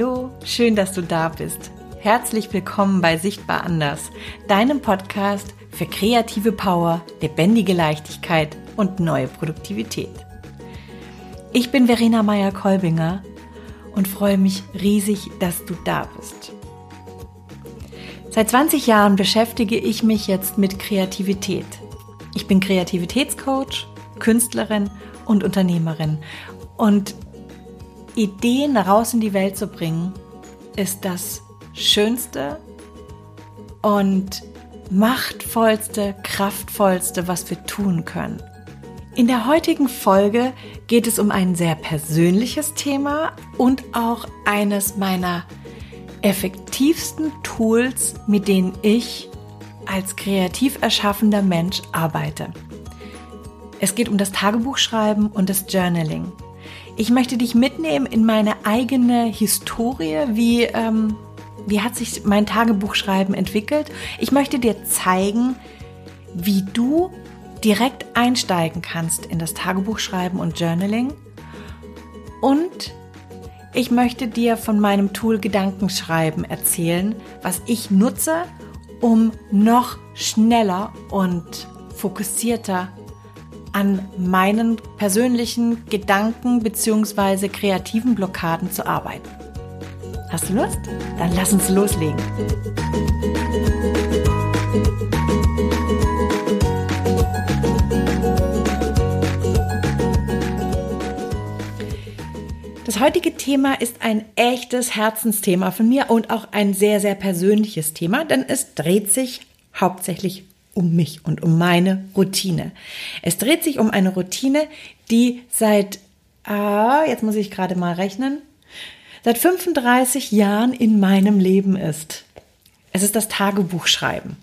Hallo, schön, dass du da bist. Herzlich willkommen bei Sichtbar Anders, deinem Podcast für kreative Power, lebendige Leichtigkeit und neue Produktivität. Ich bin Verena Meyer-Kolbinger und freue mich riesig, dass du da bist. Seit 20 Jahren beschäftige ich mich jetzt mit Kreativität. Ich bin Kreativitätscoach, Künstlerin und Unternehmerin und Ideen raus in die Welt zu bringen, ist das Schönste und machtvollste, kraftvollste, was wir tun können. In der heutigen Folge geht es um ein sehr persönliches Thema und auch eines meiner effektivsten Tools, mit denen ich als kreativ erschaffender Mensch arbeite. Es geht um das Tagebuchschreiben und das Journaling. Ich möchte dich mitnehmen in meine eigene Historie, wie, ähm, wie hat sich mein Tagebuchschreiben entwickelt. Ich möchte dir zeigen, wie du direkt einsteigen kannst in das Tagebuchschreiben und Journaling. Und ich möchte dir von meinem Tool Gedankenschreiben erzählen, was ich nutze, um noch schneller und fokussierter an meinen persönlichen Gedanken bzw. kreativen Blockaden zu arbeiten. Hast du Lust? Dann lass uns loslegen. Das heutige Thema ist ein echtes Herzensthema von mir und auch ein sehr, sehr persönliches Thema, denn es dreht sich hauptsächlich um mich und um meine Routine. Es dreht sich um eine Routine, die seit, ah, jetzt muss ich gerade mal rechnen, seit 35 Jahren in meinem Leben ist. Es ist das Tagebuchschreiben.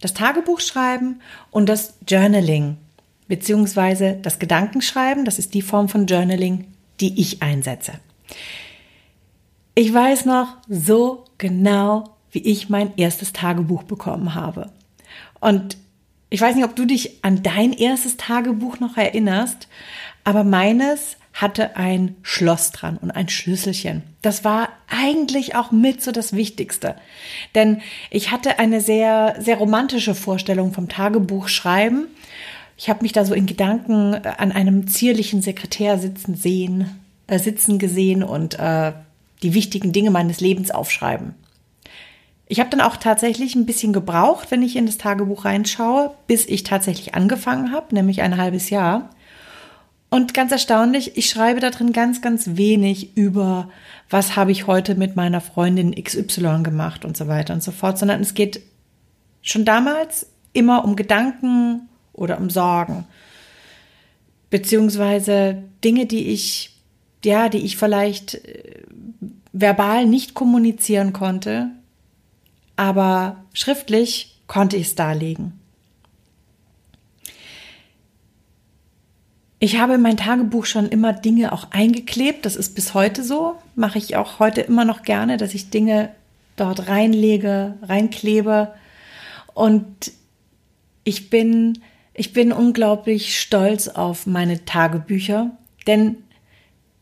Das Tagebuchschreiben und das Journaling, beziehungsweise das Gedankenschreiben, das ist die Form von Journaling, die ich einsetze. Ich weiß noch so genau, wie ich mein erstes Tagebuch bekommen habe. Und ich weiß nicht, ob du dich an dein erstes Tagebuch noch erinnerst, aber meines hatte ein Schloss dran und ein Schlüsselchen. Das war eigentlich auch mit so das Wichtigste. Denn ich hatte eine sehr, sehr romantische Vorstellung vom Tagebuch schreiben. Ich habe mich da so in Gedanken an einem zierlichen Sekretär sitzen sehen, äh, sitzen gesehen und äh, die wichtigen Dinge meines Lebens aufschreiben. Ich habe dann auch tatsächlich ein bisschen gebraucht, wenn ich in das Tagebuch reinschaue, bis ich tatsächlich angefangen habe, nämlich ein halbes Jahr. Und ganz erstaunlich, ich schreibe da drin ganz, ganz wenig über, was habe ich heute mit meiner Freundin XY gemacht und so weiter und so fort, sondern es geht schon damals immer um Gedanken oder um Sorgen. Beziehungsweise Dinge, die ich, ja, die ich vielleicht äh, verbal nicht kommunizieren konnte, aber schriftlich konnte ich es darlegen. Ich habe in mein Tagebuch schon immer Dinge auch eingeklebt. Das ist bis heute so. Mache ich auch heute immer noch gerne, dass ich Dinge dort reinlege, reinklebe. Und ich bin, ich bin unglaublich stolz auf meine Tagebücher, denn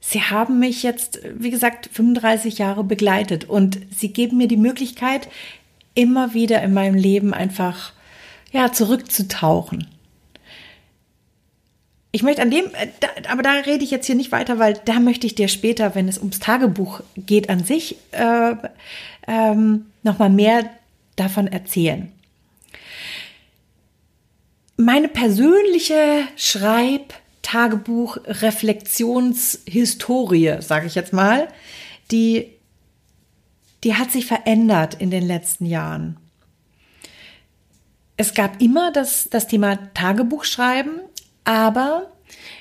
sie haben mich jetzt, wie gesagt, 35 Jahre begleitet und sie geben mir die Möglichkeit, immer wieder in meinem Leben einfach, ja, zurückzutauchen. Ich möchte an dem, äh, aber da rede ich jetzt hier nicht weiter, weil da möchte ich dir später, wenn es ums Tagebuch geht an sich, äh, ähm, nochmal mehr davon erzählen. Meine persönliche Schreib-, Tagebuch, Reflexionshistorie, sage ich jetzt mal, die die hat sich verändert in den letzten Jahren. Es gab immer das, das Thema Tagebuchschreiben, aber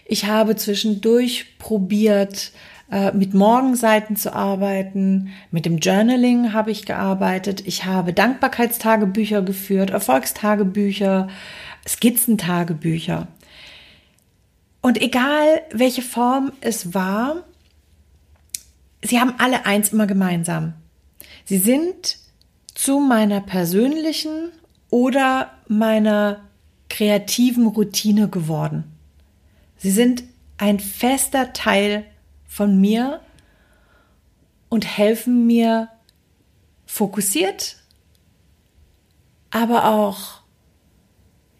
ich habe zwischendurch probiert, äh, mit Morgenseiten zu arbeiten, mit dem Journaling habe ich gearbeitet, ich habe Dankbarkeitstagebücher geführt, Erfolgstagebücher, Skizzentagebücher. Und egal welche Form es war, sie haben alle eins immer gemeinsam. Sie sind zu meiner persönlichen oder meiner kreativen Routine geworden. Sie sind ein fester Teil von mir und helfen mir fokussiert, aber auch,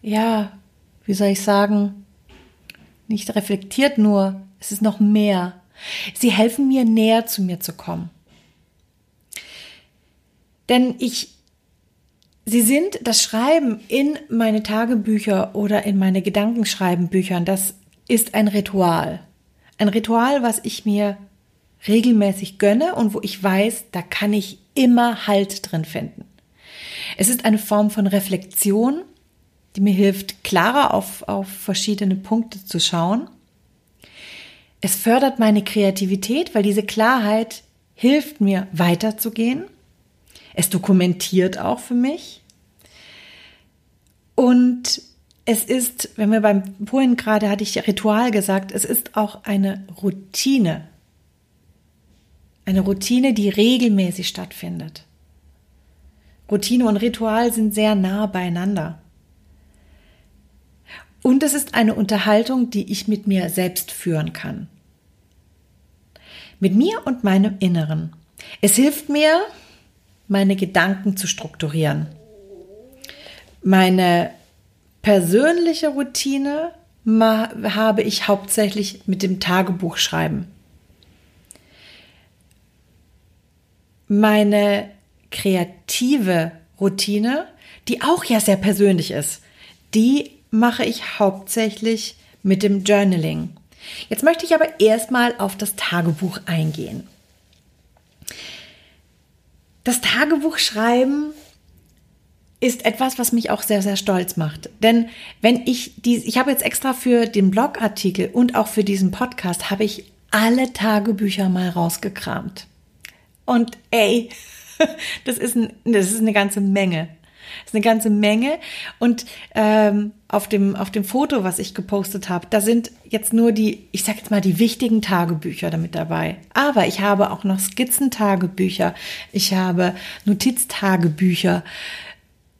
ja, wie soll ich sagen, nicht reflektiert nur, es ist noch mehr. Sie helfen mir näher zu mir zu kommen. Denn ich, sie sind das Schreiben in meine Tagebücher oder in meine Gedankenschreibenbüchern, das ist ein Ritual. Ein Ritual, was ich mir regelmäßig gönne und wo ich weiß, da kann ich immer Halt drin finden. Es ist eine Form von Reflexion, die mir hilft, klarer auf, auf verschiedene Punkte zu schauen. Es fördert meine Kreativität, weil diese Klarheit hilft mir weiterzugehen. Es dokumentiert auch für mich. Und es ist, wenn wir beim vorhin gerade hatte ich Ritual gesagt, es ist auch eine Routine. Eine Routine, die regelmäßig stattfindet. Routine und Ritual sind sehr nah beieinander. Und es ist eine Unterhaltung, die ich mit mir selbst führen kann. Mit mir und meinem Inneren. Es hilft mir, meine Gedanken zu strukturieren. Meine persönliche Routine habe ich hauptsächlich mit dem Tagebuchschreiben. Meine kreative Routine, die auch ja sehr persönlich ist, die mache ich hauptsächlich mit dem Journaling. Jetzt möchte ich aber erstmal auf das Tagebuch eingehen. Das Tagebuchschreiben ist etwas, was mich auch sehr, sehr stolz macht. Denn wenn ich die, ich habe jetzt extra für den Blogartikel und auch für diesen Podcast habe ich alle Tagebücher mal rausgekramt. Und ey, das ist, ein, das ist eine ganze Menge. Das ist eine ganze Menge. Und ähm, auf, dem, auf dem Foto, was ich gepostet habe, da sind jetzt nur die, ich sag jetzt mal, die wichtigen Tagebücher damit dabei. Aber ich habe auch noch Skizzentagebücher. Ich habe Notiztagebücher.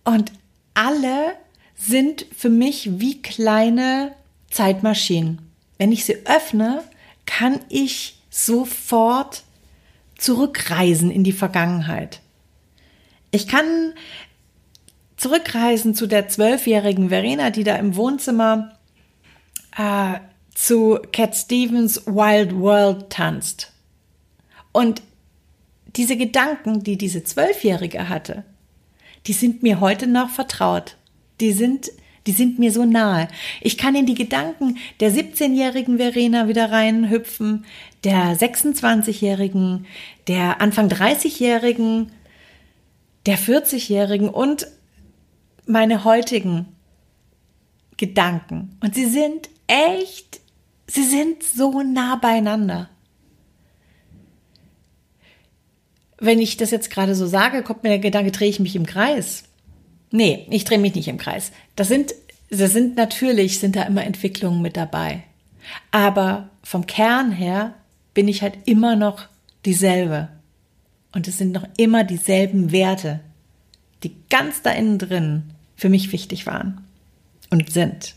Und alle sind für mich wie kleine Zeitmaschinen. Wenn ich sie öffne, kann ich sofort zurückreisen in die Vergangenheit. Ich kann zurückreisen zu der zwölfjährigen Verena, die da im Wohnzimmer äh, zu Cat Stevens Wild World tanzt. Und diese Gedanken, die diese Zwölfjährige hatte, die sind mir heute noch vertraut. Die sind, die sind mir so nahe. Ich kann in die Gedanken der 17-jährigen Verena wieder reinhüpfen, der 26-jährigen, der Anfang 30-jährigen, der 40-jährigen und meine heutigen Gedanken. Und sie sind echt, sie sind so nah beieinander. wenn ich das jetzt gerade so sage, kommt mir der Gedanke, drehe ich mich im Kreis. Nee, ich drehe mich nicht im Kreis. Das sind, das sind natürlich, sind da immer Entwicklungen mit dabei. Aber vom Kern her bin ich halt immer noch dieselbe. Und es sind noch immer dieselben Werte, die ganz da innen drin für mich wichtig waren und sind.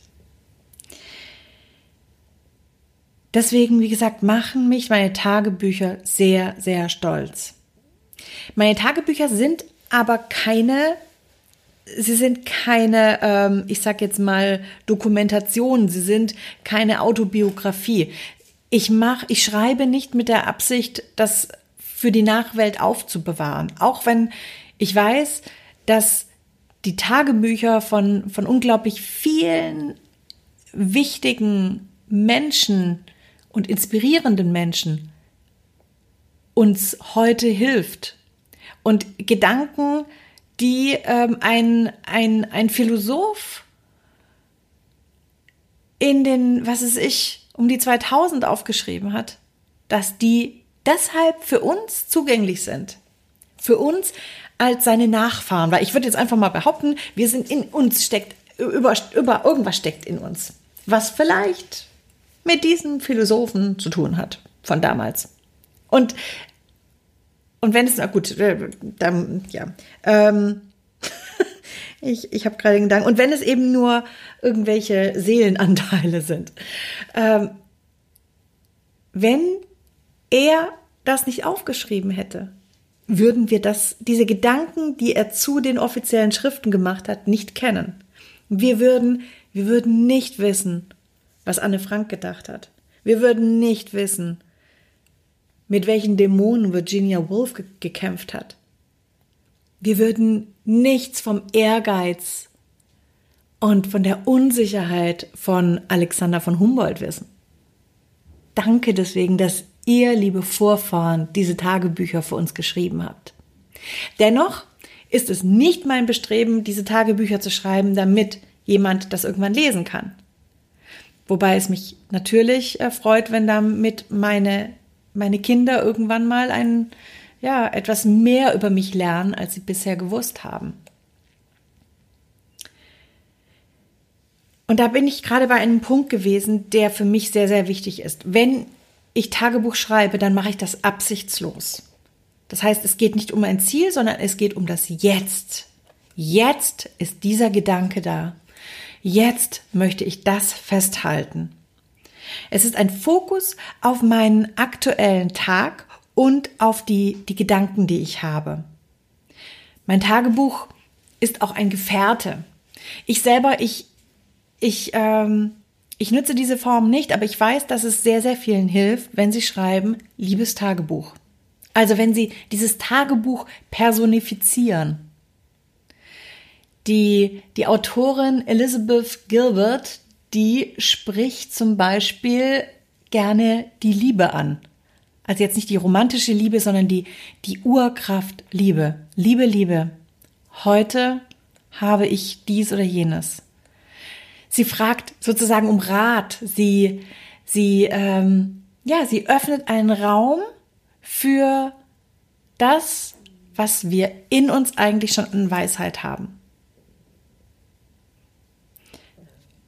Deswegen, wie gesagt, machen mich meine Tagebücher sehr, sehr stolz. Meine Tagebücher sind aber keine, sie sind keine, ähm, ich sag jetzt mal, Dokumentation, sie sind keine Autobiografie. Ich mach, ich schreibe nicht mit der Absicht, das für die Nachwelt aufzubewahren. Auch wenn ich weiß, dass die Tagebücher von, von unglaublich vielen wichtigen Menschen und inspirierenden Menschen uns heute hilft, und Gedanken, die ähm, ein, ein, ein Philosoph in den, was ist ich, um die 2000 aufgeschrieben hat, dass die deshalb für uns zugänglich sind. Für uns als seine Nachfahren. Weil ich würde jetzt einfach mal behaupten, wir sind in uns steckt, über, über irgendwas steckt in uns. Was vielleicht mit diesen Philosophen zu tun hat von damals. Und und wenn es, na gut, äh, dann, ja. Ähm, ich ich habe gerade den Gedanken. Und wenn es eben nur irgendwelche Seelenanteile sind. Ähm, wenn er das nicht aufgeschrieben hätte, würden wir das, diese Gedanken, die er zu den offiziellen Schriften gemacht hat, nicht kennen. Wir würden, wir würden nicht wissen, was Anne Frank gedacht hat. Wir würden nicht wissen, mit welchen Dämonen Virginia Woolf ge gekämpft hat. Wir würden nichts vom Ehrgeiz und von der Unsicherheit von Alexander von Humboldt wissen. Danke deswegen, dass ihr, liebe Vorfahren, diese Tagebücher für uns geschrieben habt. Dennoch ist es nicht mein Bestreben, diese Tagebücher zu schreiben, damit jemand das irgendwann lesen kann. Wobei es mich natürlich freut, wenn damit meine, meine Kinder irgendwann mal ein, ja, etwas mehr über mich lernen, als sie bisher gewusst haben. Und da bin ich gerade bei einem Punkt gewesen, der für mich sehr, sehr wichtig ist. Wenn ich Tagebuch schreibe, dann mache ich das absichtslos. Das heißt, es geht nicht um ein Ziel, sondern es geht um das Jetzt. Jetzt ist dieser Gedanke da. Jetzt möchte ich das festhalten. Es ist ein Fokus auf meinen aktuellen Tag und auf die, die Gedanken, die ich habe. Mein Tagebuch ist auch ein Gefährte. Ich selber, ich, ich, ähm, ich nutze diese Form nicht, aber ich weiß, dass es sehr, sehr vielen hilft, wenn sie schreiben, liebes Tagebuch. Also wenn sie dieses Tagebuch personifizieren. Die, die Autorin Elizabeth Gilbert, die spricht zum Beispiel gerne die Liebe an. Also jetzt nicht die romantische Liebe, sondern die, die Urkraft Liebe. Liebe, Liebe. Heute habe ich dies oder jenes. Sie fragt sozusagen um Rat. Sie, sie, ähm, ja, sie öffnet einen Raum für das, was wir in uns eigentlich schon an Weisheit haben.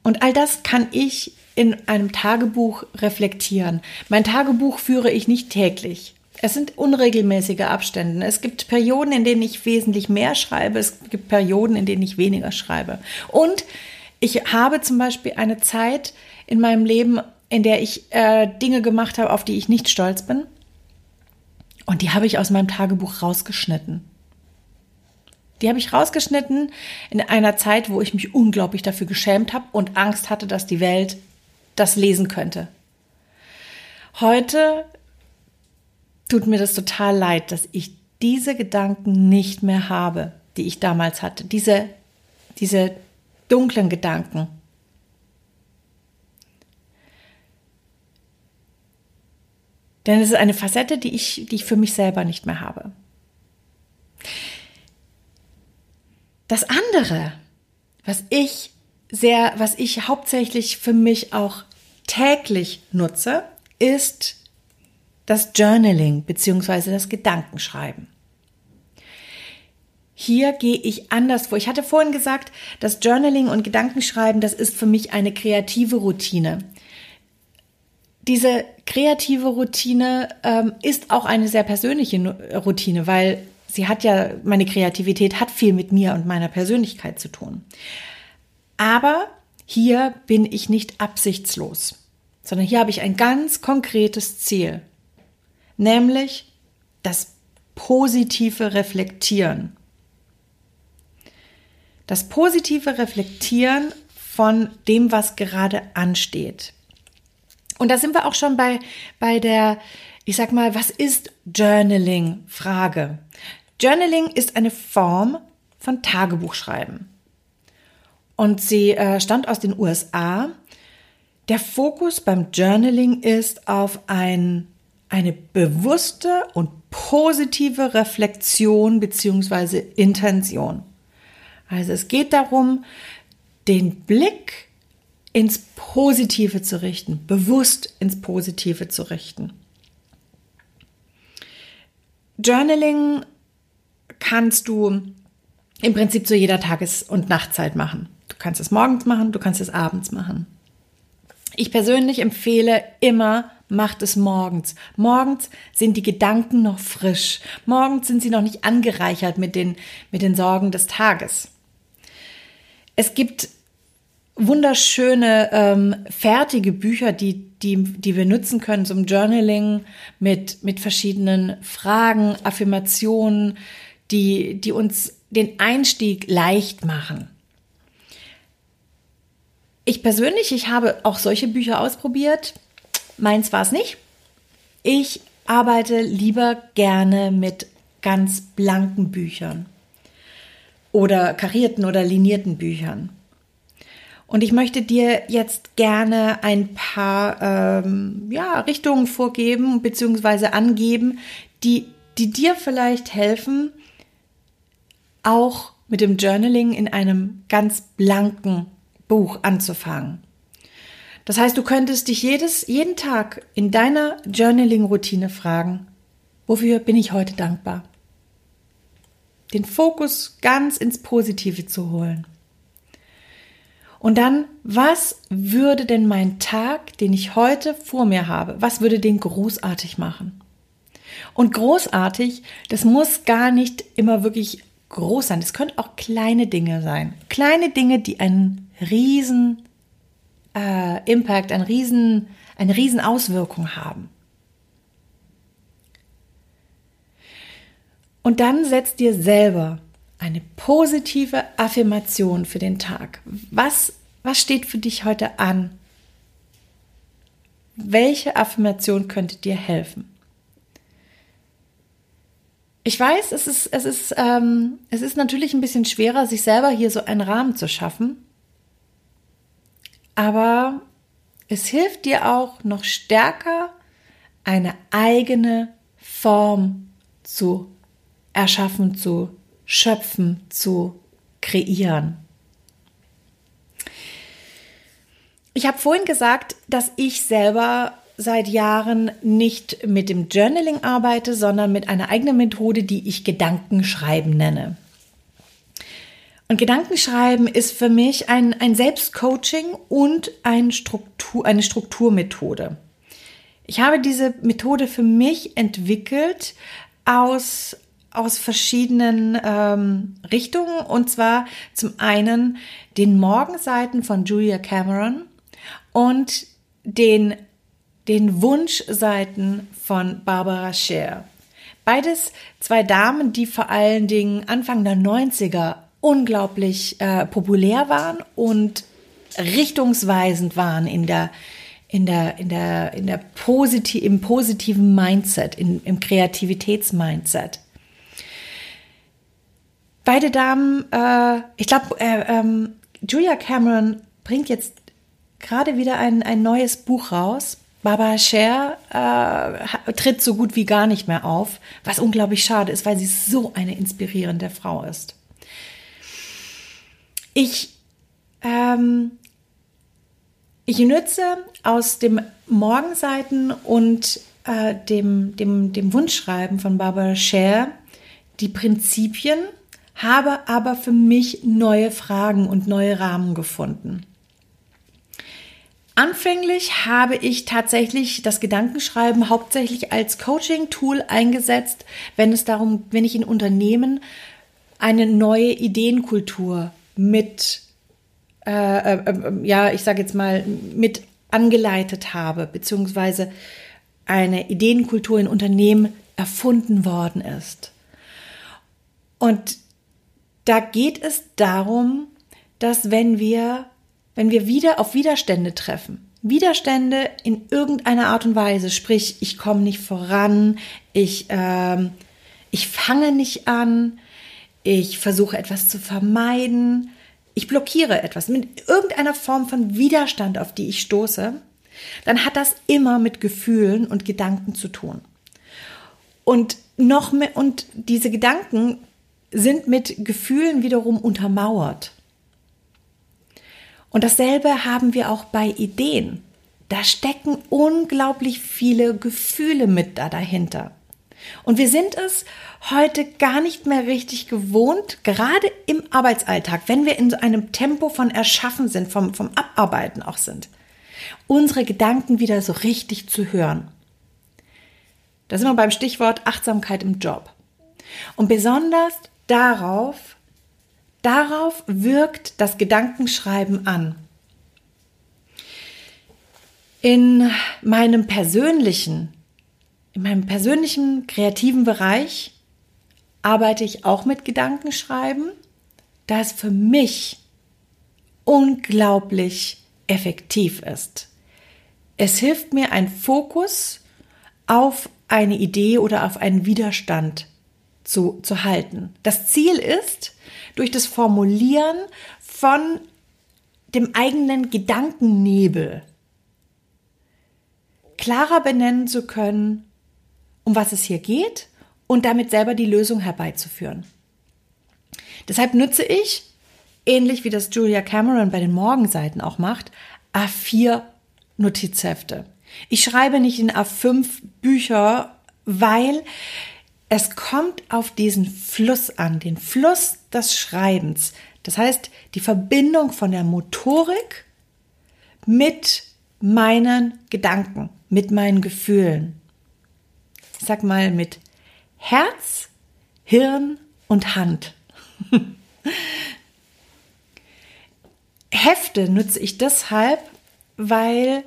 Und all das kann ich in einem Tagebuch reflektieren. Mein Tagebuch führe ich nicht täglich. Es sind unregelmäßige Abstände. Es gibt Perioden, in denen ich wesentlich mehr schreibe. Es gibt Perioden, in denen ich weniger schreibe. Und ich habe zum Beispiel eine Zeit in meinem Leben, in der ich äh, Dinge gemacht habe, auf die ich nicht stolz bin. Und die habe ich aus meinem Tagebuch rausgeschnitten. Die habe ich rausgeschnitten in einer Zeit, wo ich mich unglaublich dafür geschämt habe und Angst hatte, dass die Welt das lesen könnte. Heute tut mir das total leid, dass ich diese Gedanken nicht mehr habe, die ich damals hatte. Diese, diese dunklen Gedanken. Denn es ist eine Facette, die ich, die ich für mich selber nicht mehr habe. Das andere, was ich sehr, was ich hauptsächlich für mich auch täglich nutze, ist das Journaling bzw. das Gedankenschreiben. Hier gehe ich anders vor. Ich hatte vorhin gesagt, das Journaling und Gedankenschreiben, das ist für mich eine kreative Routine. Diese kreative Routine ähm, ist auch eine sehr persönliche Routine, weil sie hat ja, meine Kreativität hat viel mit mir und meiner Persönlichkeit zu tun. Aber hier bin ich nicht absichtslos, sondern hier habe ich ein ganz konkretes Ziel, nämlich das positive Reflektieren. Das positive Reflektieren von dem, was gerade ansteht. Und da sind wir auch schon bei, bei der, ich sag mal, was ist Journaling? Frage. Journaling ist eine Form von Tagebuchschreiben. Und sie äh, stammt aus den USA. Der Fokus beim Journaling ist auf ein, eine bewusste und positive Reflexion bzw. Intention. Also es geht darum, den Blick ins Positive zu richten, bewusst ins Positive zu richten. Journaling kannst du im Prinzip zu jeder Tages- und Nachtzeit machen. Du kannst es morgens machen, du kannst es abends machen. Ich persönlich empfehle immer, macht es morgens. Morgens sind die Gedanken noch frisch. Morgens sind sie noch nicht angereichert mit den, mit den Sorgen des Tages. Es gibt wunderschöne ähm, fertige Bücher, die, die, die wir nutzen können zum Journaling mit, mit verschiedenen Fragen, Affirmationen, die, die uns den Einstieg leicht machen. Ich persönlich, ich habe auch solche Bücher ausprobiert. Meins war es nicht. Ich arbeite lieber gerne mit ganz blanken Büchern oder karierten oder linierten Büchern. Und ich möchte dir jetzt gerne ein paar ähm, ja, Richtungen vorgeben bzw. angeben, die, die dir vielleicht helfen, auch mit dem Journaling in einem ganz blanken Buch anzufangen. Das heißt, du könntest dich jedes, jeden Tag in deiner Journaling-Routine fragen, wofür bin ich heute dankbar? Den Fokus ganz ins Positive zu holen. Und dann, was würde denn mein Tag, den ich heute vor mir habe, was würde den großartig machen? Und großartig, das muss gar nicht immer wirklich groß sein. Es können auch kleine Dinge sein. Kleine Dinge, die einen riesen äh, Impact, einen riesen, eine riesen Auswirkung haben. Und dann setzt dir selber eine positive Affirmation für den Tag. Was, was steht für dich heute an? Welche Affirmation könnte dir helfen? Ich weiß, es ist, es ist, ähm, es ist natürlich ein bisschen schwerer, sich selber hier so einen Rahmen zu schaffen. Aber es hilft dir auch noch stärker, eine eigene Form zu erschaffen, zu schöpfen, zu kreieren. Ich habe vorhin gesagt, dass ich selber seit Jahren nicht mit dem Journaling arbeite, sondern mit einer eigenen Methode, die ich Gedankenschreiben nenne. Und Gedankenschreiben ist für mich ein, ein Selbstcoaching und ein Struktur, eine Strukturmethode. Ich habe diese Methode für mich entwickelt aus aus verschiedenen ähm, Richtungen und zwar zum einen den Morgenseiten von Julia Cameron und den, den Wunschseiten von Barbara Scher. Beides zwei Damen, die vor allen Dingen Anfang der 90er unglaublich äh, populär waren und richtungsweisend waren in der in der in der in der positiv im positiven Mindset, in, im Kreativitätsmindset. Beide Damen, äh, ich glaube, äh, ähm, Julia Cameron bringt jetzt gerade wieder ein, ein neues Buch raus. Barbara Scher äh, tritt so gut wie gar nicht mehr auf, was unglaublich schade ist, weil sie so eine inspirierende Frau ist. Ich, ähm, ich nütze aus dem Morgenseiten und äh, dem, dem, dem Wunschschreiben von Barbara Scher die Prinzipien habe aber für mich neue Fragen und neue Rahmen gefunden. Anfänglich habe ich tatsächlich das Gedankenschreiben hauptsächlich als Coaching-Tool eingesetzt, wenn es darum, wenn ich in Unternehmen eine neue Ideenkultur mit, äh, äh, ja, ich sage jetzt mal, mit angeleitet habe, beziehungsweise eine Ideenkultur in Unternehmen erfunden worden ist. Und da geht es darum, dass wenn wir, wenn wir wieder auf Widerstände treffen, Widerstände in irgendeiner Art und Weise, sprich, ich komme nicht voran, ich, ähm, ich fange nicht an, ich versuche etwas zu vermeiden, ich blockiere etwas mit irgendeiner Form von Widerstand, auf die ich stoße, dann hat das immer mit Gefühlen und Gedanken zu tun. Und noch mehr, und diese Gedanken sind mit Gefühlen wiederum untermauert. Und dasselbe haben wir auch bei Ideen. Da stecken unglaublich viele Gefühle mit da dahinter. Und wir sind es heute gar nicht mehr richtig gewohnt, gerade im Arbeitsalltag, wenn wir in so einem Tempo von Erschaffen sind, vom, vom Abarbeiten auch sind, unsere Gedanken wieder so richtig zu hören. Da sind wir beim Stichwort Achtsamkeit im Job. Und besonders darauf, darauf wirkt das Gedankenschreiben an. In meinem persönlichen, in meinem persönlichen kreativen Bereich arbeite ich auch mit Gedankenschreiben, da es für mich unglaublich effektiv ist. Es hilft mir, einen Fokus auf eine Idee oder auf einen Widerstand zu, zu halten. Das Ziel ist, durch das Formulieren von dem eigenen Gedankennebel klarer benennen zu können, um was es hier geht und damit selber die Lösung herbeizuführen. Deshalb nutze ich, ähnlich wie das Julia Cameron bei den Morgenseiten auch macht, A4 Notizhefte. Ich schreibe nicht in A5 Bücher, weil es kommt auf diesen Fluss an, den Fluss des Schreibens. Das heißt, die Verbindung von der Motorik mit meinen Gedanken, mit meinen Gefühlen. Ich sag mal mit Herz, Hirn und Hand. Hefte nutze ich deshalb, weil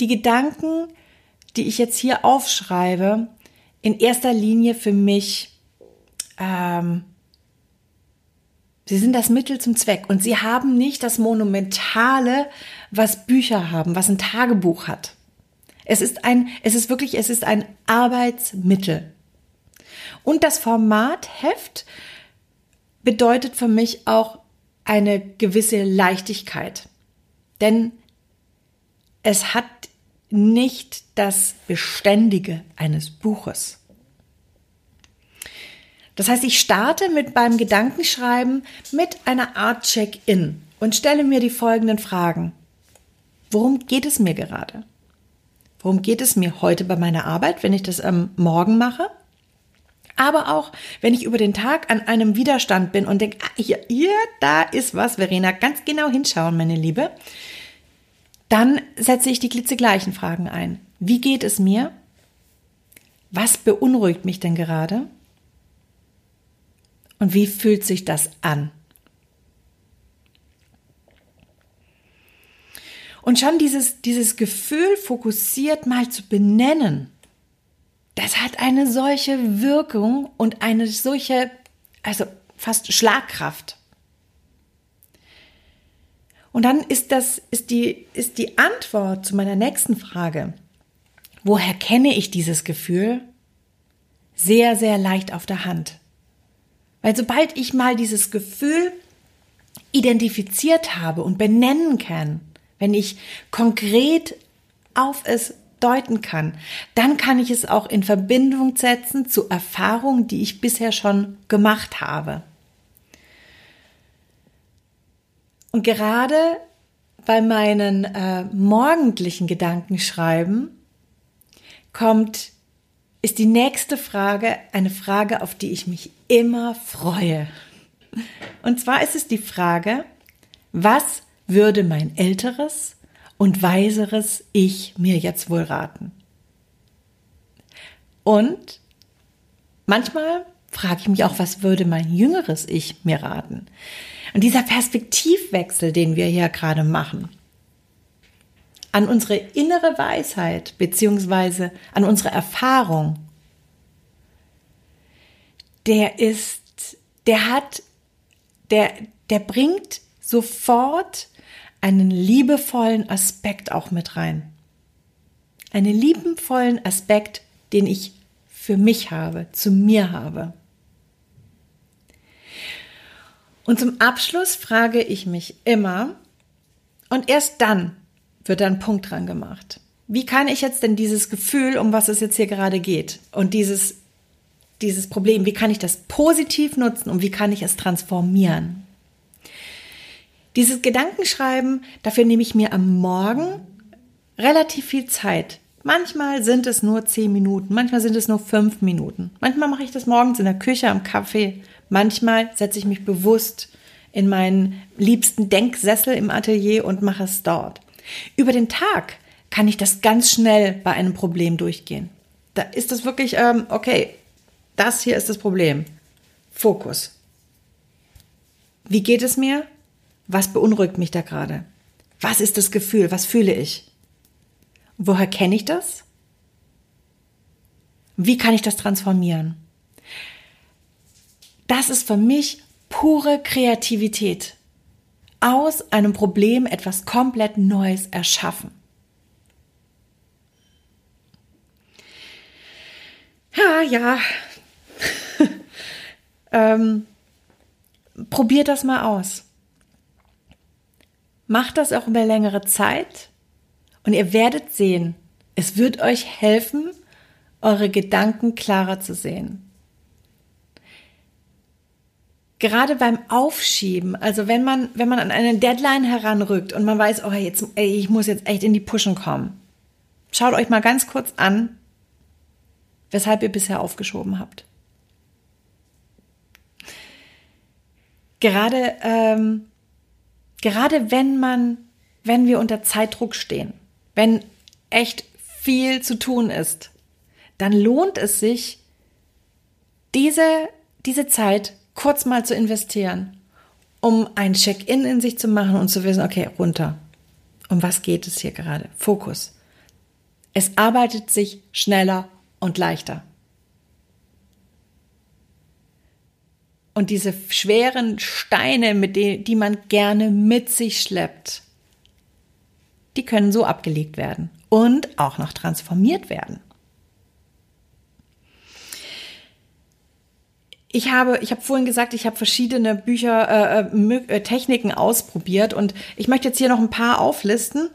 die Gedanken, die ich jetzt hier aufschreibe, in erster Linie für mich ähm, Sie sind das Mittel zum Zweck und sie haben nicht das Monumentale, was Bücher haben, was ein Tagebuch hat. Es ist ein, es ist wirklich, es ist ein Arbeitsmittel. Und das Format Heft bedeutet für mich auch eine gewisse Leichtigkeit. Denn es hat nicht das Beständige eines Buches. Das heißt, ich starte mit beim Gedankenschreiben mit einer Art Check-in und stelle mir die folgenden Fragen. Worum geht es mir gerade? Worum geht es mir heute bei meiner Arbeit, wenn ich das am Morgen mache? Aber auch, wenn ich über den Tag an einem Widerstand bin und denke, ah, hier, hier, da ist was, Verena, ganz genau hinschauen, meine Liebe. Dann setze ich die klitzegleichen Fragen ein. Wie geht es mir? Was beunruhigt mich denn gerade? Und wie fühlt sich das an? Und schon dieses, dieses Gefühl fokussiert mal zu benennen, das hat eine solche Wirkung und eine solche, also fast Schlagkraft. Und dann ist das, ist die, ist die Antwort zu meiner nächsten Frage. Woher kenne ich dieses Gefühl? Sehr, sehr leicht auf der Hand. Weil sobald ich mal dieses Gefühl identifiziert habe und benennen kann, wenn ich konkret auf es deuten kann, dann kann ich es auch in Verbindung setzen zu Erfahrungen, die ich bisher schon gemacht habe. Und gerade bei meinen äh, morgendlichen Gedankenschreiben kommt ist die nächste Frage eine Frage, auf die ich mich immer freue. Und zwar ist es die Frage, was würde mein älteres und weiseres Ich mir jetzt wohl raten? Und manchmal frage ich mich auch, was würde mein jüngeres Ich mir raten? Und dieser Perspektivwechsel, den wir hier gerade machen, an unsere innere Weisheit beziehungsweise an unsere Erfahrung, der ist, der hat, der, der bringt sofort einen liebevollen Aspekt auch mit rein. Einen liebevollen Aspekt, den ich für mich habe, zu mir habe. Und zum Abschluss frage ich mich immer, und erst dann wird da ein Punkt dran gemacht. Wie kann ich jetzt denn dieses Gefühl, um was es jetzt hier gerade geht, und dieses, dieses Problem, wie kann ich das positiv nutzen und wie kann ich es transformieren? Dieses Gedankenschreiben, dafür nehme ich mir am Morgen relativ viel Zeit. Manchmal sind es nur zehn Minuten, manchmal sind es nur fünf Minuten. Manchmal mache ich das morgens in der Küche am Kaffee. Manchmal setze ich mich bewusst in meinen liebsten Denksessel im Atelier und mache es dort. Über den Tag kann ich das ganz schnell bei einem Problem durchgehen. Da ist das wirklich, ähm, okay, das hier ist das Problem. Fokus. Wie geht es mir? Was beunruhigt mich da gerade? Was ist das Gefühl? Was fühle ich? Woher kenne ich das? Wie kann ich das transformieren? Das ist für mich pure Kreativität. Aus einem Problem etwas komplett Neues erschaffen. Ja, ja. ähm, probiert das mal aus. Macht das auch über längere Zeit und ihr werdet sehen, es wird euch helfen, eure Gedanken klarer zu sehen. Gerade beim Aufschieben, also wenn man, wenn man an eine Deadline heranrückt und man weiß, oh, jetzt, ey, ich muss jetzt echt in die Pushen kommen. Schaut euch mal ganz kurz an, weshalb ihr bisher aufgeschoben habt. Gerade, ähm, gerade wenn man, wenn wir unter Zeitdruck stehen, wenn echt viel zu tun ist, dann lohnt es sich, diese, diese Zeit kurz mal zu investieren, um ein Check-in in sich zu machen und zu wissen, okay, runter. Um was geht es hier gerade? Fokus. Es arbeitet sich schneller und leichter. Und diese schweren Steine, mit denen, die man gerne mit sich schleppt, die können so abgelegt werden und auch noch transformiert werden. Ich habe, ich habe vorhin gesagt, ich habe verschiedene Bücher, äh, äh, Techniken ausprobiert und ich möchte jetzt hier noch ein paar auflisten.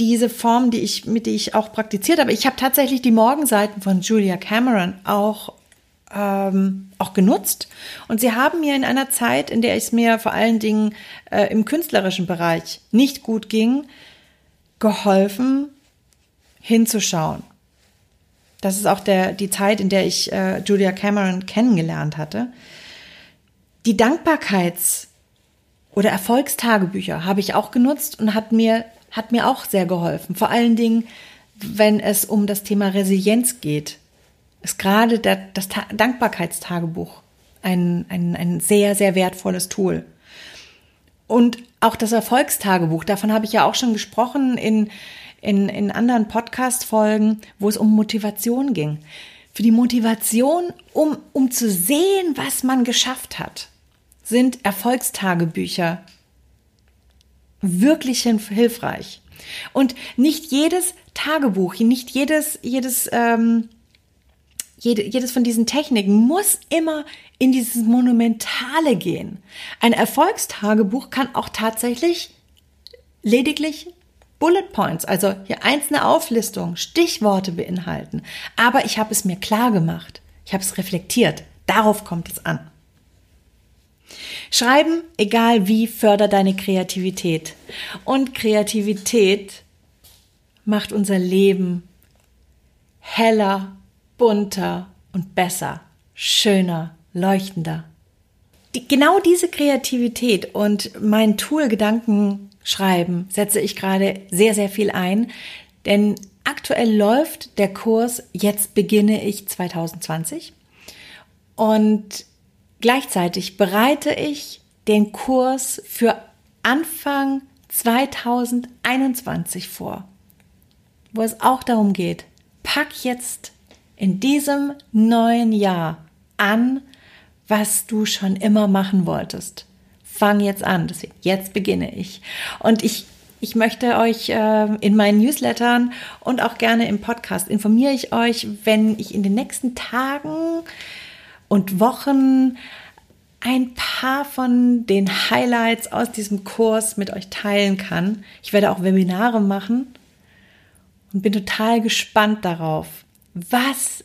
Diese Form, die ich, mit die ich auch praktiziert habe. Ich habe tatsächlich die Morgenseiten von Julia Cameron auch ähm, auch genutzt. Und sie haben mir in einer Zeit, in der es mir vor allen Dingen äh, im künstlerischen Bereich nicht gut ging, geholfen, hinzuschauen. Das ist auch der, die Zeit, in der ich äh, Julia Cameron kennengelernt hatte. Die Dankbarkeits- oder Erfolgstagebücher habe ich auch genutzt und hat mir, hat mir auch sehr geholfen. Vor allen Dingen, wenn es um das Thema Resilienz geht ist gerade der, das Ta Dankbarkeitstagebuch ein, ein, ein sehr, sehr wertvolles Tool. Und auch das Erfolgstagebuch, davon habe ich ja auch schon gesprochen in, in, in anderen Podcast-Folgen, wo es um Motivation ging. Für die Motivation, um, um zu sehen, was man geschafft hat, sind Erfolgstagebücher wirklich hilfreich. Und nicht jedes Tagebuch, nicht jedes, jedes ähm, jede, jedes von diesen Techniken muss immer in dieses Monumentale gehen. Ein Erfolgstagebuch kann auch tatsächlich lediglich Bullet Points, also hier einzelne Auflistungen, Stichworte beinhalten. Aber ich habe es mir klar gemacht. Ich habe es reflektiert. Darauf kommt es an. Schreiben, egal wie, fördert deine Kreativität. Und Kreativität macht unser Leben heller bunter und besser, schöner, leuchtender. Die, genau diese Kreativität und mein Tool Gedankenschreiben setze ich gerade sehr, sehr viel ein, denn aktuell läuft der Kurs Jetzt beginne ich 2020 und gleichzeitig bereite ich den Kurs für Anfang 2021 vor, wo es auch darum geht, pack jetzt in diesem neuen Jahr an, was du schon immer machen wolltest. Fang jetzt an. Deswegen, jetzt beginne ich. Und ich, ich möchte euch äh, in meinen Newslettern und auch gerne im Podcast informiere ich euch, wenn ich in den nächsten Tagen und Wochen ein paar von den Highlights aus diesem Kurs mit euch teilen kann. Ich werde auch Webinare machen und bin total gespannt darauf, was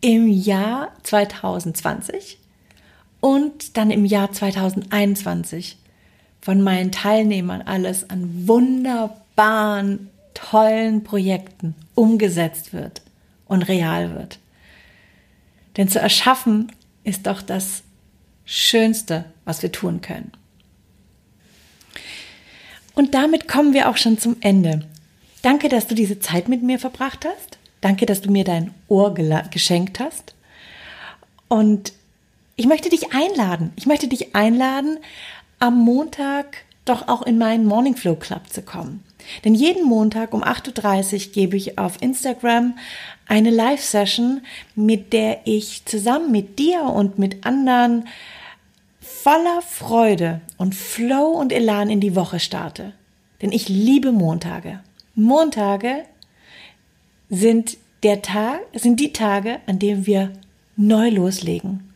im Jahr 2020 und dann im Jahr 2021 von meinen Teilnehmern alles an wunderbaren, tollen Projekten umgesetzt wird und real wird. Denn zu erschaffen ist doch das Schönste, was wir tun können. Und damit kommen wir auch schon zum Ende. Danke, dass du diese Zeit mit mir verbracht hast. Danke, dass du mir dein Ohr geschenkt hast. Und ich möchte dich einladen. Ich möchte dich einladen, am Montag doch auch in meinen Morning Flow Club zu kommen. Denn jeden Montag um 8.30 Uhr gebe ich auf Instagram eine Live-Session, mit der ich zusammen mit dir und mit anderen voller Freude und Flow und Elan in die Woche starte. Denn ich liebe Montage. Montage sind der Tag, sind die Tage, an denen wir neu loslegen.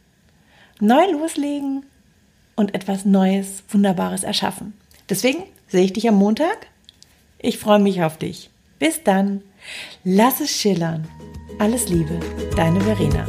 Neu loslegen und etwas Neues, Wunderbares erschaffen. Deswegen sehe ich dich am Montag. Ich freue mich auf dich. Bis dann. Lass es schillern. Alles Liebe, deine Verena.